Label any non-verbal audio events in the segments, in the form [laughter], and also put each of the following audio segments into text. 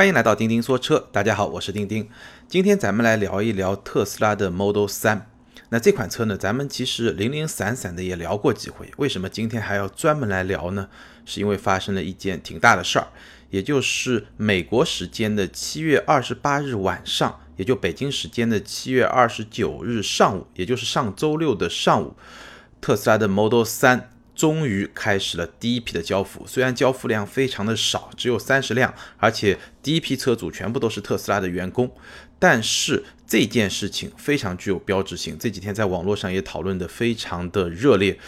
欢迎来到钉钉说车，大家好，我是钉钉。今天咱们来聊一聊特斯拉的 Model 3。那这款车呢，咱们其实零零散散的也聊过几回。为什么今天还要专门来聊呢？是因为发生了一件挺大的事儿，也就是美国时间的七月二十八日晚上，也就北京时间的七月二十九日上午，也就是上周六的上午，特斯拉的 Model 3。终于开始了第一批的交付，虽然交付量非常的少，只有三十辆，而且第一批车主全部都是特斯拉的员工，但是这件事情非常具有标志性，这几天在网络上也讨论的非常的热烈。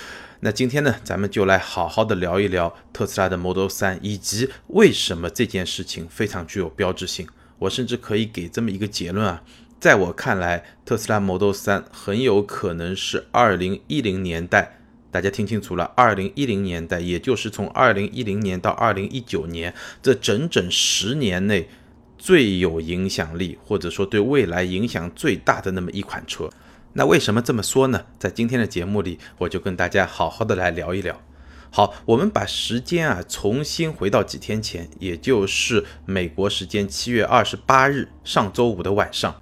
那今天呢，咱们就来好好的聊一聊特斯拉的 Model 3，以及为什么这件事情非常具有标志性。我甚至可以给这么一个结论啊，在我看来，特斯拉 Model 3很有可能是二零一零年代。大家听清楚了，二零一零年代，也就是从二零一零年到二零一九年这整整十年内最有影响力，或者说对未来影响最大的那么一款车。那为什么这么说呢？在今天的节目里，我就跟大家好好的来聊一聊。好，我们把时间啊重新回到几天前，也就是美国时间七月二十八日上周五的晚上。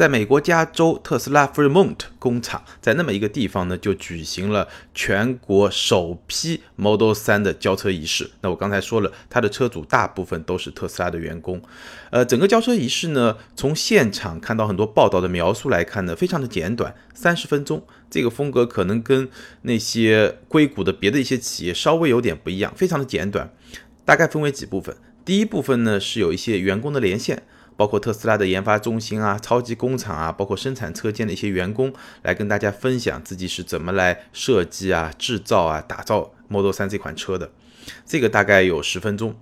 在美国加州特斯拉 Fremont 工厂，在那么一个地方呢，就举行了全国首批 Model 3的交车仪式。那我刚才说了，它的车主大部分都是特斯拉的员工。呃，整个交车仪式呢，从现场看到很多报道的描述来看呢，非常的简短，三十分钟。这个风格可能跟那些硅谷的别的一些企业稍微有点不一样，非常的简短。大概分为几部分，第一部分呢是有一些员工的连线。包括特斯拉的研发中心啊、超级工厂啊，包括生产车间的一些员工，来跟大家分享自己是怎么来设计啊、制造啊、打造 Model 3这款车的。这个大概有十分钟。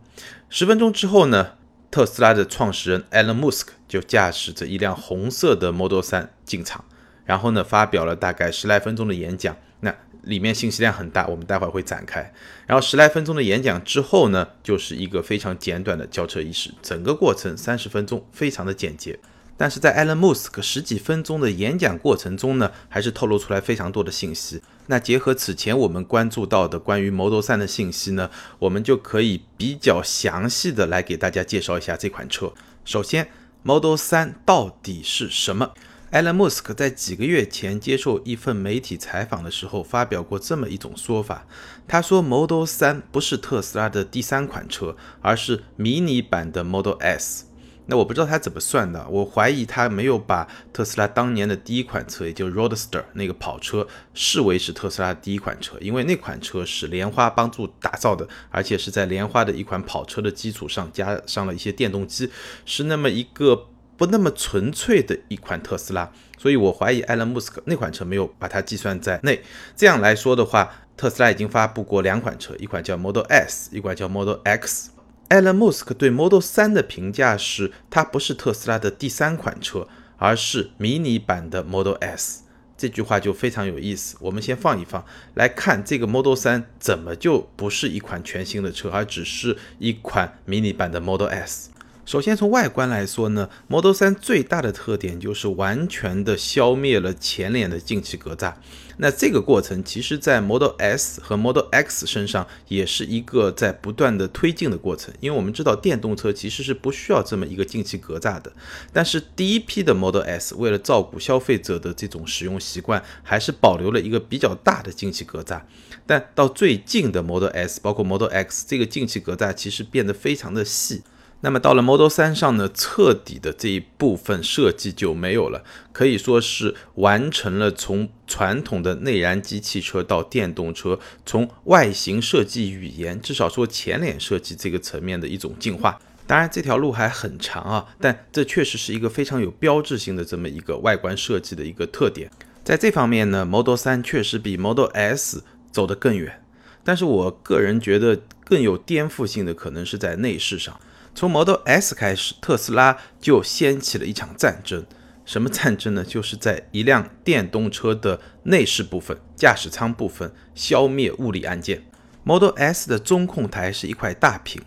十分钟之后呢，特斯拉的创始人 Elon Musk 就驾驶着一辆红色的 Model 3进场，然后呢，发表了大概十来分钟的演讲。那里面信息量很大，我们待会儿会展开。然后十来分钟的演讲之后呢，就是一个非常简短的交车仪式，整个过程三十分钟，非常的简洁。但是在 Elon Musk 十几分钟的演讲过程中呢，还是透露出来非常多的信息。那结合此前我们关注到的关于 Model 3的信息呢，我们就可以比较详细的来给大家介绍一下这款车。首先，Model 3到底是什么？埃隆·穆斯克在几个月前接受一份媒体采访的时候，发表过这么一种说法。他说，Model 3不是特斯拉的第三款车，而是迷你版的 Model S。那我不知道他怎么算的，我怀疑他没有把特斯拉当年的第一款车，也就是 Roadster 那个跑车，视为是特斯拉第一款车，因为那款车是莲花帮助打造的，而且是在莲花的一款跑车的基础上加上了一些电动机，是那么一个。不那么纯粹的一款特斯拉，所以我怀疑埃隆·穆斯克那款车没有把它计算在内。这样来说的话，特斯拉已经发布过两款车，一款叫 Model S，一款叫 Model X。埃隆·穆斯克对 Model 3的评价是，它不是特斯拉的第三款车，而是迷你版的 Model S。这句话就非常有意思。我们先放一放，来看这个 Model 3怎么就不是一款全新的车，而只是一款迷你版的 Model S。首先从外观来说呢，Model 3最大的特点就是完全的消灭了前脸的进气格栅。那这个过程其实，在 Model S 和 Model X 身上也是一个在不断的推进的过程。因为我们知道电动车其实是不需要这么一个进气格栅的。但是第一批的 Model S 为了照顾消费者的这种使用习惯，还是保留了一个比较大的进气格栅。但到最近的 Model S，包括 Model X，这个进气格栅其实变得非常的细。那么到了 Model 3上呢，彻底的这一部分设计就没有了，可以说是完成了从传统的内燃机汽车到电动车，从外形设计语言，至少说前脸设计这个层面的一种进化。当然这条路还很长啊，但这确实是一个非常有标志性的这么一个外观设计的一个特点。在这方面呢，Model 3确实比 Model S 走得更远，但是我个人觉得更有颠覆性的可能是在内饰上。从 Model S 开始，特斯拉就掀起了一场战争。什么战争呢？就是在一辆电动车的内饰部分、驾驶舱部分消灭物理按键。Model S 的中控台是一块大屏，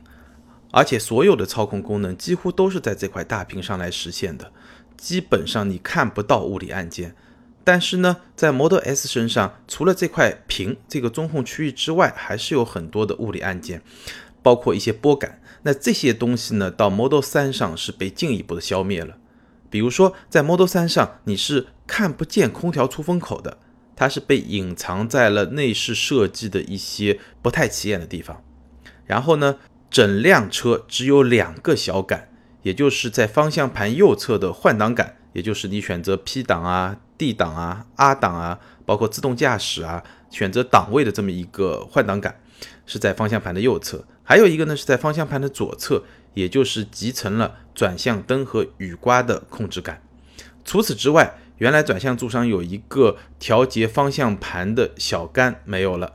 而且所有的操控功能几乎都是在这块大屏上来实现的。基本上你看不到物理按键。但是呢，在 Model S 身上，除了这块屏这个中控区域之外，还是有很多的物理按键，包括一些拨杆。那这些东西呢，到 Model 3上是被进一步的消灭了。比如说，在 Model 3上你是看不见空调出风口的，它是被隐藏在了内饰设计的一些不太起眼的地方。然后呢，整辆车只有两个小杆，也就是在方向盘右侧的换挡杆，也就是你选择 P 档啊、D 档啊、R 档啊，包括自动驾驶啊，选择档位的这么一个换挡杆，是在方向盘的右侧。还有一个呢，是在方向盘的左侧，也就是集成了转向灯和雨刮的控制杆。除此之外，原来转向柱上有一个调节方向盘的小杆没有了，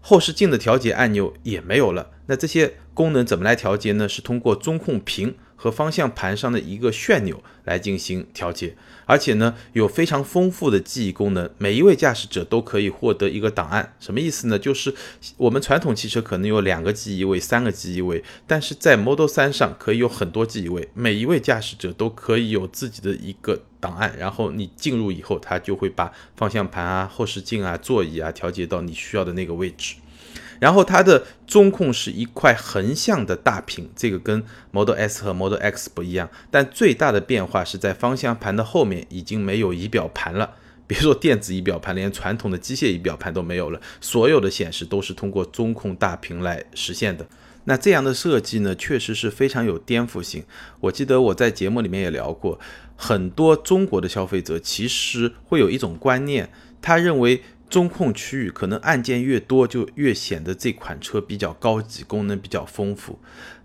后视镜的调节按钮也没有了。那这些功能怎么来调节呢？是通过中控屏。和方向盘上的一个旋钮来进行调节，而且呢有非常丰富的记忆功能，每一位驾驶者都可以获得一个档案。什么意思呢？就是我们传统汽车可能有两个记忆位、三个记忆位，但是在 Model 3上可以有很多记忆位，每一位驾驶者都可以有自己的一个档案。然后你进入以后，它就会把方向盘啊、后视镜啊、座椅啊调节到你需要的那个位置。然后它的中控是一块横向的大屏，这个跟 Model S 和 Model X 不一样。但最大的变化是在方向盘的后面已经没有仪表盘了，别说电子仪表盘，连传统的机械仪表盘都没有了，所有的显示都是通过中控大屏来实现的。那这样的设计呢，确实是非常有颠覆性。我记得我在节目里面也聊过，很多中国的消费者其实会有一种观念，他认为。中控区域可能按键越多，就越显得这款车比较高级，功能比较丰富。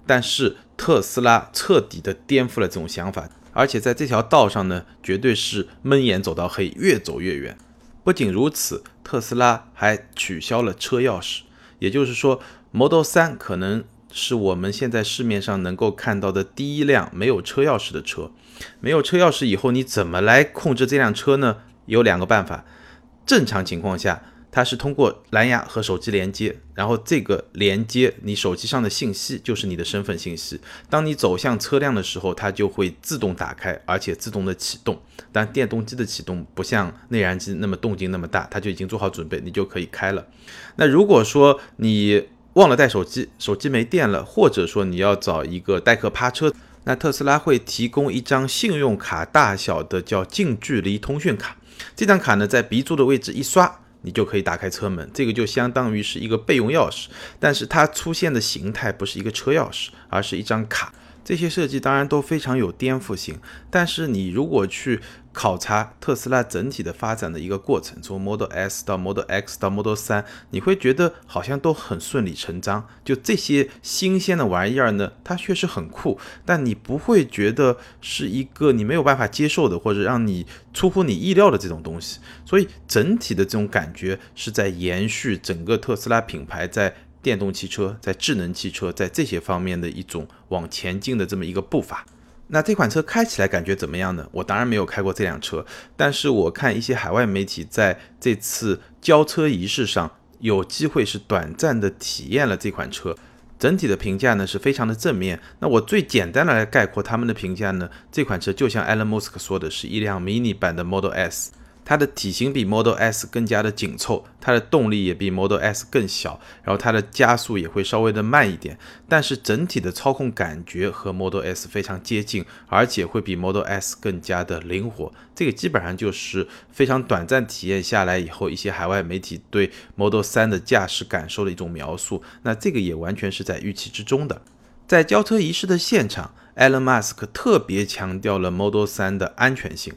但是特斯拉彻底的颠覆了这种想法，而且在这条道上呢，绝对是闷眼走到黑，越走越远。不仅如此，特斯拉还取消了车钥匙，也就是说，Model 3可能是我们现在市面上能够看到的第一辆没有车钥匙的车。没有车钥匙以后，你怎么来控制这辆车呢？有两个办法。正常情况下，它是通过蓝牙和手机连接，然后这个连接你手机上的信息就是你的身份信息。当你走向车辆的时候，它就会自动打开，而且自动的启动。但电动机的启动不像内燃机那么动静那么大，它就已经做好准备，你就可以开了。那如果说你忘了带手机，手机没电了，或者说你要找一个代客趴车，那特斯拉会提供一张信用卡大小的叫近距离通讯卡。这张卡呢，在鼻柱的位置一刷，你就可以打开车门。这个就相当于是一个备用钥匙，但是它出现的形态不是一个车钥匙，而是一张卡。这些设计当然都非常有颠覆性，但是你如果去考察特斯拉整体的发展的一个过程，从 Model S 到 Model X 到 Model 3，你会觉得好像都很顺理成章。就这些新鲜的玩意儿呢，它确实很酷，但你不会觉得是一个你没有办法接受的，或者让你出乎你意料的这种东西。所以整体的这种感觉是在延续整个特斯拉品牌在。电动汽车在智能汽车在这些方面的一种往前进的这么一个步伐，那这款车开起来感觉怎么样呢？我当然没有开过这辆车，但是我看一些海外媒体在这次交车仪式上有机会是短暂的体验了这款车，整体的评价呢是非常的正面。那我最简单的来概括他们的评价呢，这款车就像 Elon Musk 说的是一辆 mini 版的 Model S。它的体型比 Model S 更加的紧凑，它的动力也比 Model S 更小，然后它的加速也会稍微的慢一点，但是整体的操控感觉和 Model S 非常接近，而且会比 Model S 更加的灵活。这个基本上就是非常短暂体验下来以后，一些海外媒体对 Model 3的驾驶感受的一种描述。那这个也完全是在预期之中的。在交车仪式的现场，Elon Musk 特别强调了 Model 3的安全性。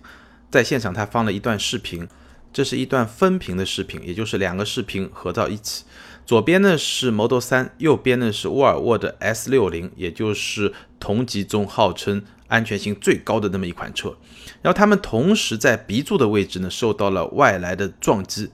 在现场，他放了一段视频，这是一段分屏的视频，也就是两个视频合到一起。左边呢是 Model 3，右边呢是沃尔沃的 S60，也就是同级中号称安全性最高的那么一款车。然后他们同时在 B 柱的位置呢受到了外来的撞击，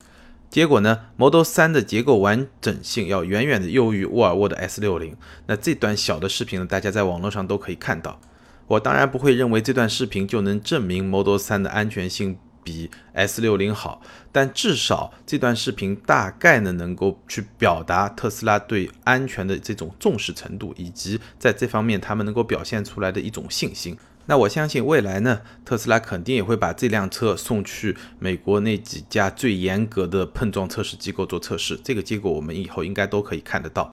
结果呢 Model 3的结构完整性要远远的优于沃尔沃的 S60。那这段小的视频呢，大家在网络上都可以看到。我当然不会认为这段视频就能证明 Model 3的安全性比 S60 好，但至少这段视频大概呢能够去表达特斯拉对安全的这种重视程度，以及在这方面他们能够表现出来的一种信心。那我相信未来呢，特斯拉肯定也会把这辆车送去美国那几家最严格的碰撞测试机构做测试，这个结果我们以后应该都可以看得到。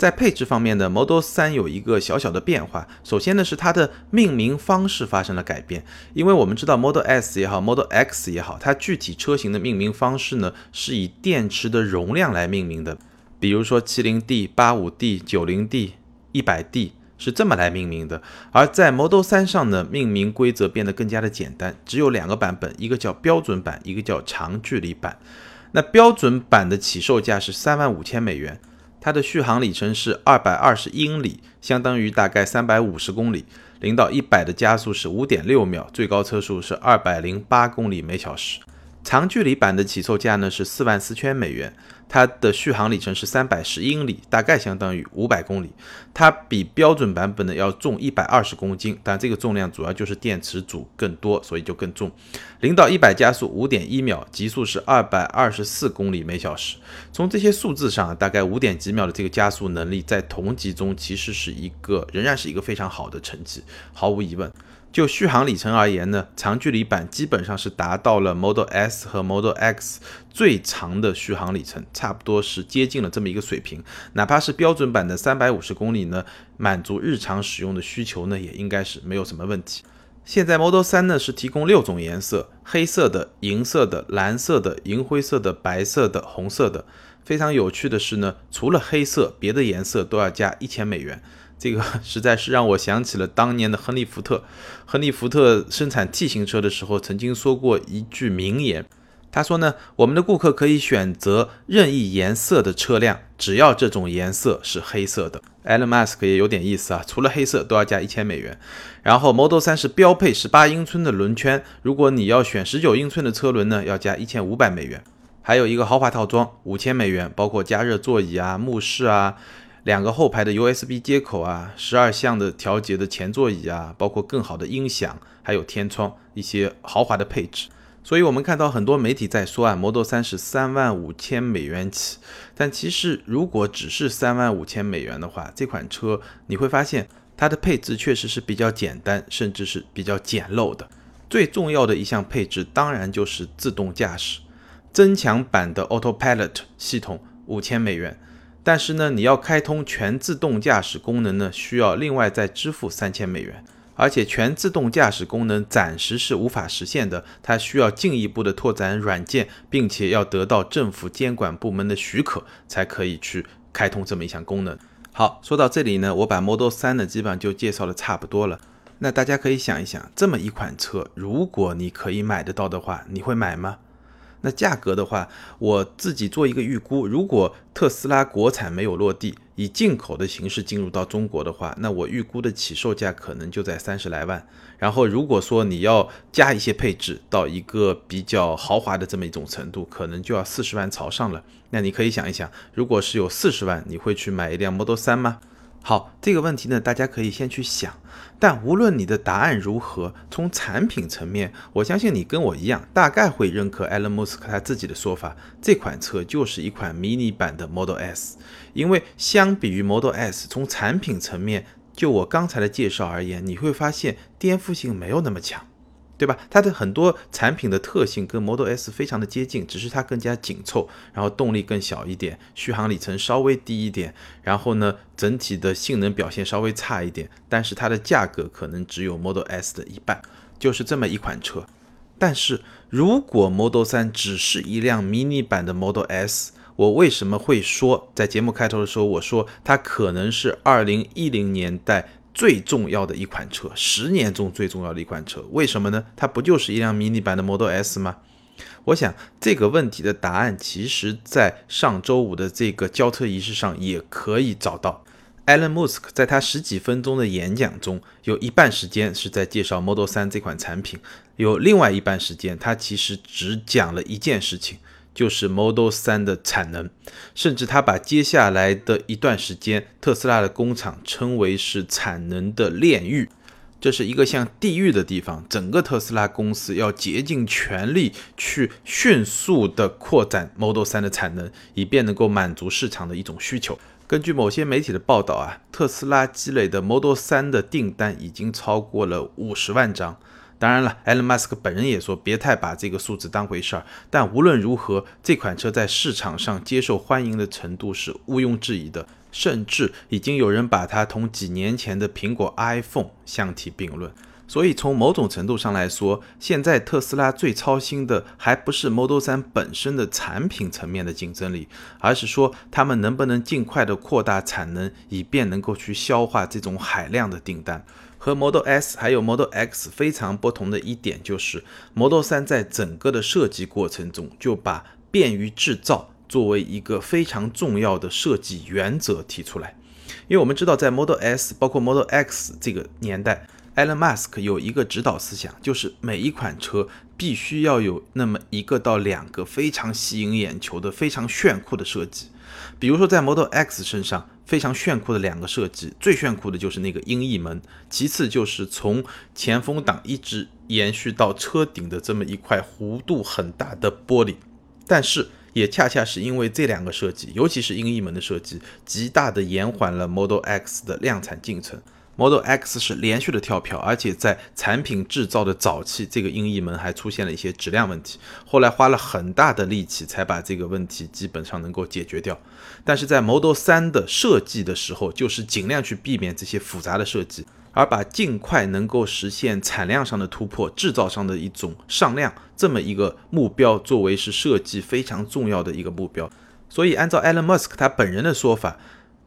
在配置方面呢，Model 3有一个小小的变化。首先呢，是它的命名方式发生了改变。因为我们知道 Model S 也好，Model X 也好，它具体车型的命名方式呢，是以电池的容量来命名的。比如说 70D、85D、90D、100D 是这么来命名的。而在 Model 3上呢，命名规则变得更加的简单，只有两个版本，一个叫标准版，一个叫长距离版。那标准版的起售价是三万五千美元。它的续航里程是二百二十英里，相当于大概三百五十公里。零到一百的加速是五点六秒，最高车速是二百零八公里每小时。长距离版的起售价呢是四万四千美元。它的续航里程是三百十英里，大概相当于五百公里。它比标准版本的要重一百二十公斤，但这个重量主要就是电池组更多，所以就更重。零到一百加速五点一秒，极速是二百二十四公里每小时。从这些数字上，大概五点几秒的这个加速能力，在同级中其实是一个仍然是一个非常好的成绩，毫无疑问。就续航里程而言呢，长距离版基本上是达到了 Model S 和 Model X 最长的续航里程，差不多是接近了这么一个水平。哪怕是标准版的三百五十公里呢，满足日常使用的需求呢，也应该是没有什么问题。现在 Model 3呢是提供六种颜色：黑色的、银色的、蓝色的、银灰色的、白色的、红色的。非常有趣的是呢，除了黑色，别的颜色都要加一千美元。这个 [laughs] 实在是让我想起了当年的亨利·福特。亨利·福特生产 T 型车的时候，曾经说过一句名言。他说呢，我们的顾客可以选择任意颜色的车辆，只要这种颜色是黑色的。Elon Musk 也有点意思啊，除了黑色都要加一千美元。然后 Model 3是标配十八英寸的轮圈，如果你要选十九英寸的车轮呢，要加一千五百美元。还有一个豪华套装，五千美元，包括加热座椅啊、目视啊。两个后排的 USB 接口啊，十二项的调节的前座椅啊，包括更好的音响，还有天窗，一些豪华的配置。所以，我们看到很多媒体在说啊，Model 3是三万五千美元起。但其实，如果只是三万五千美元的话，这款车你会发现它的配置确实是比较简单，甚至是比较简陋的。最重要的一项配置，当然就是自动驾驶，增强版的 Autopilot 系统，五千美元。但是呢，你要开通全自动驾驶功能呢，需要另外再支付三千美元，而且全自动驾驶功能暂时是无法实现的，它需要进一步的拓展软件，并且要得到政府监管部门的许可，才可以去开通这么一项功能。好，说到这里呢，我把 Model 3呢基本上就介绍的差不多了。那大家可以想一想，这么一款车，如果你可以买得到的话，你会买吗？那价格的话，我自己做一个预估，如果特斯拉国产没有落地，以进口的形式进入到中国的话，那我预估的起售价可能就在三十来万。然后如果说你要加一些配置到一个比较豪华的这么一种程度，可能就要四十万朝上了。那你可以想一想，如果是有四十万，你会去买一辆 Model 三吗？好，这个问题呢，大家可以先去想。但无论你的答案如何，从产品层面，我相信你跟我一样，大概会认可埃隆·穆斯克他自己的说法：这款车就是一款迷你版的 Model S。因为相比于 Model S，从产品层面，就我刚才的介绍而言，你会发现颠覆性没有那么强。对吧？它的很多产品的特性跟 Model S 非常的接近，只是它更加紧凑，然后动力更小一点，续航里程稍微低一点，然后呢，整体的性能表现稍微差一点，但是它的价格可能只有 Model S 的一半，就是这么一款车。但是如果 Model 3只是一辆迷你版的 Model S，我为什么会说在节目开头的时候我说它可能是2010年代？最重要的一款车，十年中最重要的一款车，为什么呢？它不就是一辆迷你版的 Model S 吗？我想这个问题的答案，其实在上周五的这个交车仪式上也可以找到。Elon Musk 在他十几分钟的演讲中，有一半时间是在介绍 Model 3这款产品，有另外一半时间，他其实只讲了一件事情。就是 Model 3的产能，甚至他把接下来的一段时间特斯拉的工厂称为是产能的炼狱，这是一个像地狱的地方。整个特斯拉公司要竭尽全力去迅速的扩展 Model 3的产能，以便能够满足市场的一种需求。根据某些媒体的报道啊，特斯拉积累的 Model 3的订单已经超过了五十万张。当然了，埃隆·马斯克本人也说，别太把这个数字当回事儿。但无论如何，这款车在市场上接受欢迎的程度是毋庸置疑的。甚至已经有人把它同几年前的苹果 iPhone 相提并论。所以从某种程度上来说，现在特斯拉最操心的还不是 Model 3本身的产品层面的竞争力，而是说他们能不能尽快的扩大产能，以便能够去消化这种海量的订单。和 Model S 还有 Model X 非常不同的一点就是，Model 3在整个的设计过程中就把便于制造作为一个非常重要的设计原则提出来。因为我们知道，在 Model S 包括 Model X 这个年代。Elon Musk 有一个指导思想，就是每一款车必须要有那么一个到两个非常吸引眼球的、非常炫酷的设计。比如说，在 Model X 身上非常炫酷的两个设计，最炫酷的就是那个鹰翼门，其次就是从前风挡一直延续到车顶的这么一块弧度很大的玻璃。但是，也恰恰是因为这两个设计，尤其是鹰翼门的设计，极大的延缓了 Model X 的量产进程。Model X 是连续的跳票，而且在产品制造的早期，这个鹰翼门还出现了一些质量问题。后来花了很大的力气才把这个问题基本上能够解决掉。但是在 Model 3的设计的时候，就是尽量去避免这些复杂的设计，而把尽快能够实现产量上的突破、制造上的一种上量这么一个目标作为是设计非常重要的一个目标。所以按照 Elon Musk 他本人的说法。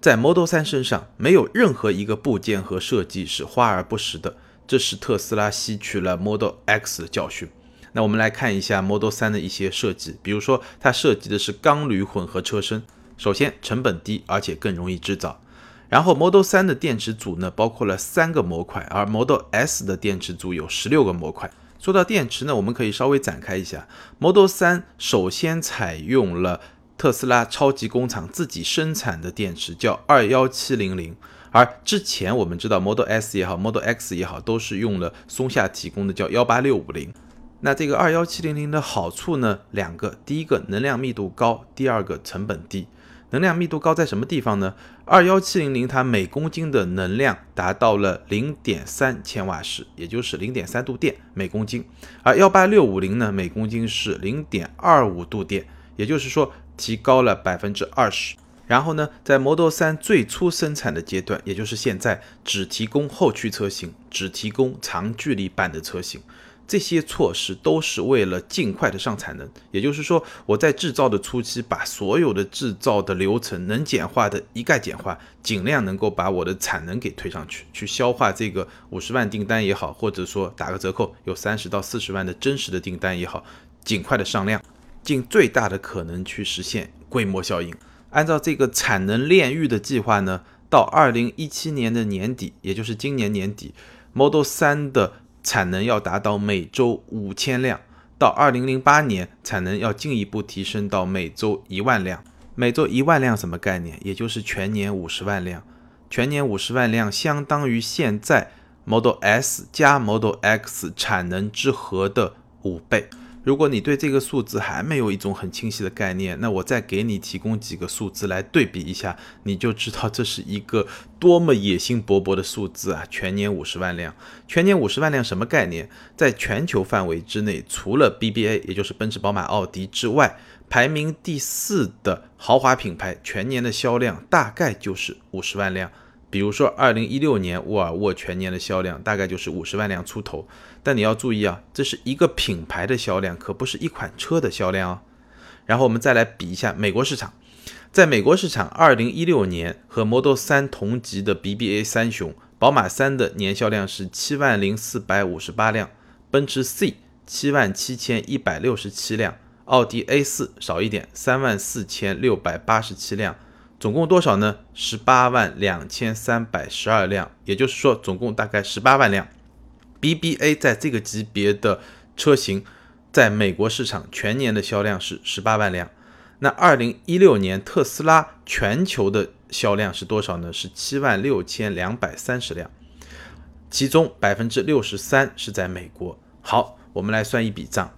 在 Model 3身上，没有任何一个部件和设计是花而不实的，这是特斯拉吸取了 Model X 的教训。那我们来看一下 Model 3的一些设计，比如说它设计的是钢铝混合车身，首先成本低，而且更容易制造。然后 Model 3的电池组呢，包括了三个模块，而 Model S 的电池组有十六个模块。说到电池呢，我们可以稍微展开一下，Model 3首先采用了。特斯拉超级工厂自己生产的电池叫二幺七零零，而之前我们知道 Model S 也好，Model X 也好，都是用了松下提供的叫幺八六五零。那这个二幺七零零的好处呢，两个，第一个能量密度高，第二个成本低。能量密度高在什么地方呢？二幺七零零它每公斤的能量达到了零点三千瓦时，也就是零点三度电每公斤，而幺八六五零呢，每公斤是零点二五度电，也就是说。提高了百分之二十，然后呢，在 Model 3最初生产的阶段，也就是现在，只提供后驱车型，只提供长距离版的车型。这些措施都是为了尽快的上产能。也就是说，我在制造的初期，把所有的制造的流程能简化的一概简化，尽量能够把我的产能给推上去，去消化这个五十万订单也好，或者说打个折扣有三十到四十万的真实的订单也好，尽快的上量。尽最大的可能去实现规模效应。按照这个产能炼狱的计划呢，到二零一七年的年底，也就是今年年底，Model 3的产能要达到每周五千辆；到二零零八年，产能要进一步提升到每周一万辆。每周一万辆什么概念？也就是全年五十万辆。全年五十万辆相当于现在 Model S 加 Model X 产能之和的五倍。如果你对这个数字还没有一种很清晰的概念，那我再给你提供几个数字来对比一下，你就知道这是一个多么野心勃勃的数字啊！全年五十万辆，全年五十万辆什么概念？在全球范围之内，除了 BBA，也就是奔驰、宝马、奥迪之外，排名第四的豪华品牌全年的销量大概就是五十万辆。比如说，二零一六年沃尔沃全年的销量大概就是五十万辆出头，但你要注意啊，这是一个品牌的销量，可不是一款车的销量哦。然后我们再来比一下美国市场，在美国市场，二零一六年和 Model 3同级的 BBA 三雄，宝马三的年销量是七万零四百五十八辆，奔驰 C 七万七千一百六十七辆，奥迪 A 四少一点，三万四千六百八十七辆。总共多少呢？十八万两千三百十二辆，也就是说，总共大概十八万辆。BBA 在这个级别的车型，在美国市场全年的销量是十八万辆。那二零一六年特斯拉全球的销量是多少呢？是七万六千两百三十辆，其中百分之六十三是在美国。好，我们来算一笔账。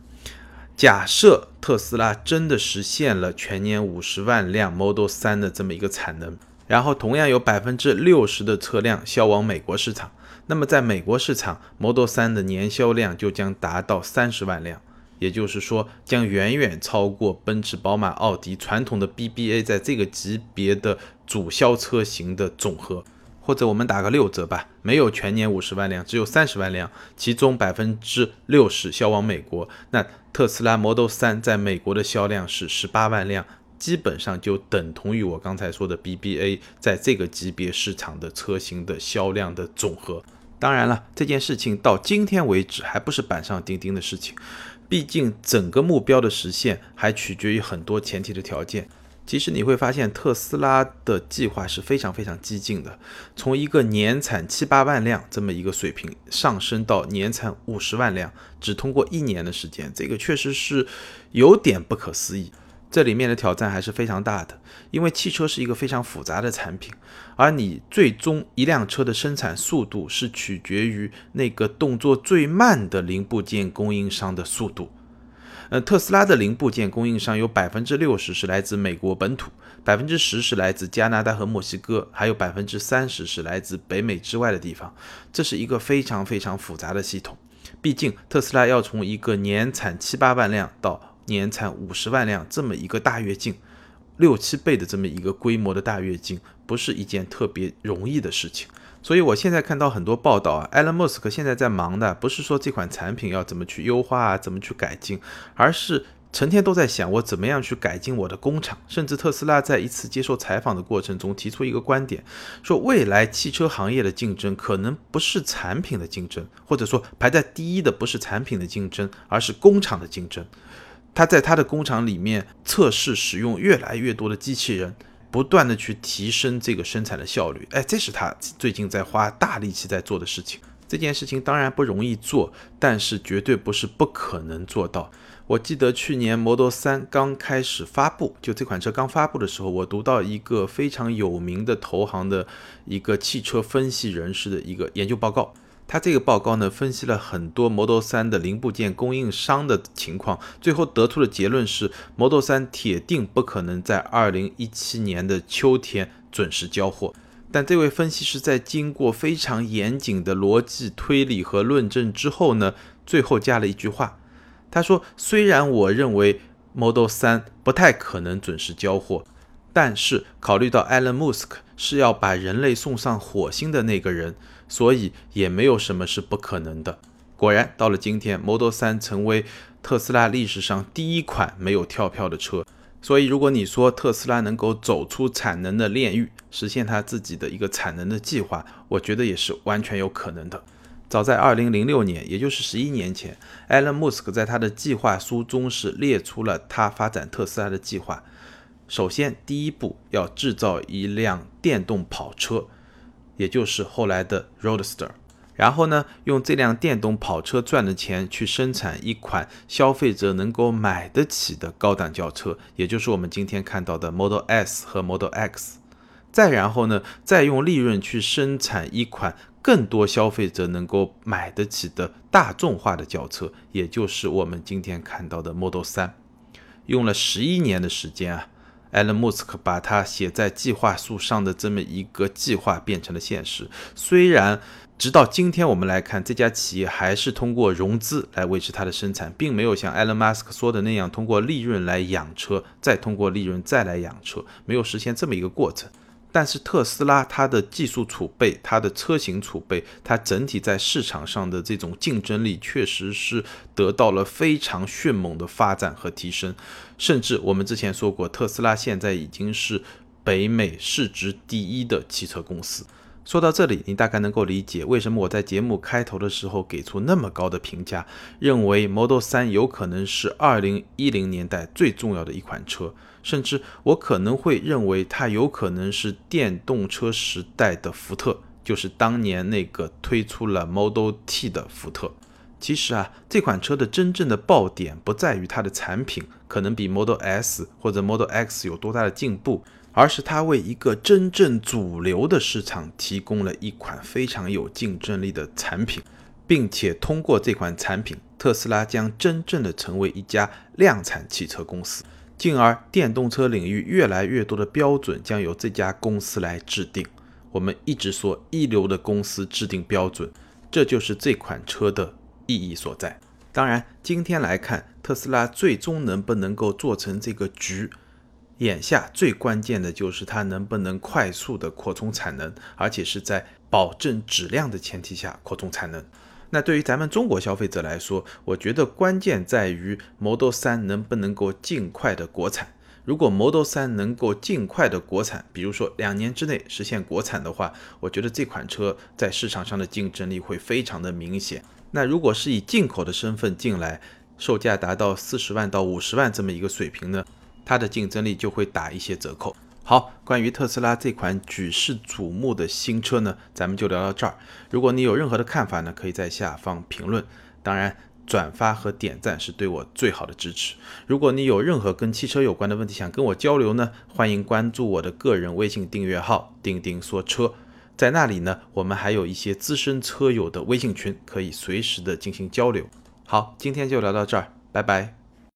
假设特斯拉真的实现了全年五十万辆 Model 3的这么一个产能，然后同样有百分之六十的车辆销往美国市场，那么在美国市场 Model 3的年销量就将达到三十万辆。也也就是说将远远超过奔驰、宝马、奥迪传统的 BBA 在这个级别的主销车型的总和。或者我们打个六折吧，没有全年五十万辆，只有三十万辆，其中百分之六十销往美国。那特斯拉 Model 3在美国的销量是十八万辆，基本上就等同于我刚才说的 BBA 在这个级别市场的车型的销量的总和。当然了，这件事情到今天为止还不是板上钉钉的事情，毕竟整个目标的实现还取决于很多前提的条件。其实你会发现，特斯拉的计划是非常非常激进的，从一个年产七八万辆这么一个水平上升到年产五十万辆，只通过一年的时间，这个确实是有点不可思议。这里面的挑战还是非常大的，因为汽车是一个非常复杂的产品，而你最终一辆车的生产速度是取决于那个动作最慢的零部件供应商的速度。呃，特斯拉的零部件供应商有百分之六十是来自美国本土，百分之十是来自加拿大和墨西哥，还有百分之三十是来自北美之外的地方。这是一个非常非常复杂的系统。毕竟特斯拉要从一个年产七八万辆到年产五十万辆这么一个大跃进，六七倍的这么一个规模的大跃进，不是一件特别容易的事情。所以，我现在看到很多报道啊，埃隆·马斯克现在在忙的不是说这款产品要怎么去优化啊，怎么去改进，而是成天都在想我怎么样去改进我的工厂。甚至特斯拉在一次接受采访的过程中提出一个观点，说未来汽车行业的竞争可能不是产品的竞争，或者说排在第一的不是产品的竞争，而是工厂的竞争。他在他的工厂里面测试使用越来越多的机器人。不断的去提升这个生产的效率，哎，这是他最近在花大力气在做的事情。这件事情当然不容易做，但是绝对不是不可能做到。我记得去年 Model 3刚开始发布，就这款车刚发布的时候，我读到一个非常有名的投行的一个汽车分析人士的一个研究报告。他这个报告呢，分析了很多 Model 3的零部件供应商的情况，最后得出的结论是，Model 3铁定不可能在2017年的秋天准时交货。但这位分析师在经过非常严谨的逻辑推理和论证之后呢，最后加了一句话，他说：“虽然我认为 Model 3不太可能准时交货，但是考虑到 Elon Musk 是要把人类送上火星的那个人。”所以也没有什么是不可能的。果然，到了今天，Model 3成为特斯拉历史上第一款没有跳票的车。所以，如果你说特斯拉能够走出产能的炼狱，实现它自己的一个产能的计划，我觉得也是完全有可能的。早在2006年，也就是十一年前，Elon Musk 在他的计划书中是列出了他发展特斯拉的计划。首先，第一步要制造一辆电动跑车。也就是后来的 Roadster，然后呢，用这辆电动跑车赚的钱去生产一款消费者能够买得起的高档轿车，也就是我们今天看到的 Model S 和 Model X。再然后呢，再用利润去生产一款更多消费者能够买得起的大众化的轿车，也就是我们今天看到的 Model 3。用了十一年的时间啊。埃隆·莫斯克把他写在计划书上的这么一个计划变成了现实。虽然直到今天我们来看，这家企业还是通过融资来维持它的生产，并没有像埃隆·马斯克说的那样通过利润来养车，再通过利润再来养车，没有实现这么一个过程。但是特斯拉它的技术储备、它的车型储备、它整体在市场上的这种竞争力，确实是得到了非常迅猛的发展和提升。甚至我们之前说过，特斯拉现在已经是北美市值第一的汽车公司。说到这里，你大概能够理解为什么我在节目开头的时候给出那么高的评价，认为 Model 3有可能是2010年代最重要的一款车。甚至我可能会认为它有可能是电动车时代的福特，就是当年那个推出了 Model T 的福特。其实啊，这款车的真正的爆点不在于它的产品可能比 Model S 或者 Model X 有多大的进步，而是它为一个真正主流的市场提供了一款非常有竞争力的产品，并且通过这款产品，特斯拉将真正的成为一家量产汽车公司。进而，电动车领域越来越多的标准将由这家公司来制定。我们一直说一流的公司制定标准，这就是这款车的意义所在。当然，今天来看特斯拉最终能不能够做成这个局，眼下最关键的就是它能不能快速的扩充产能，而且是在保证质量的前提下扩充产能。那对于咱们中国消费者来说，我觉得关键在于 Model 3能不能够尽快的国产。如果 Model 3能够尽快的国产，比如说两年之内实现国产的话，我觉得这款车在市场上的竞争力会非常的明显。那如果是以进口的身份进来，售价达到四十万到五十万这么一个水平呢，它的竞争力就会打一些折扣。好，关于特斯拉这款举世瞩目的新车呢，咱们就聊到这儿。如果你有任何的看法呢，可以在下方评论。当然，转发和点赞是对我最好的支持。如果你有任何跟汽车有关的问题想跟我交流呢，欢迎关注我的个人微信订阅号“钉钉说车”。在那里呢，我们还有一些资深车友的微信群，可以随时的进行交流。好，今天就聊到这儿，拜拜。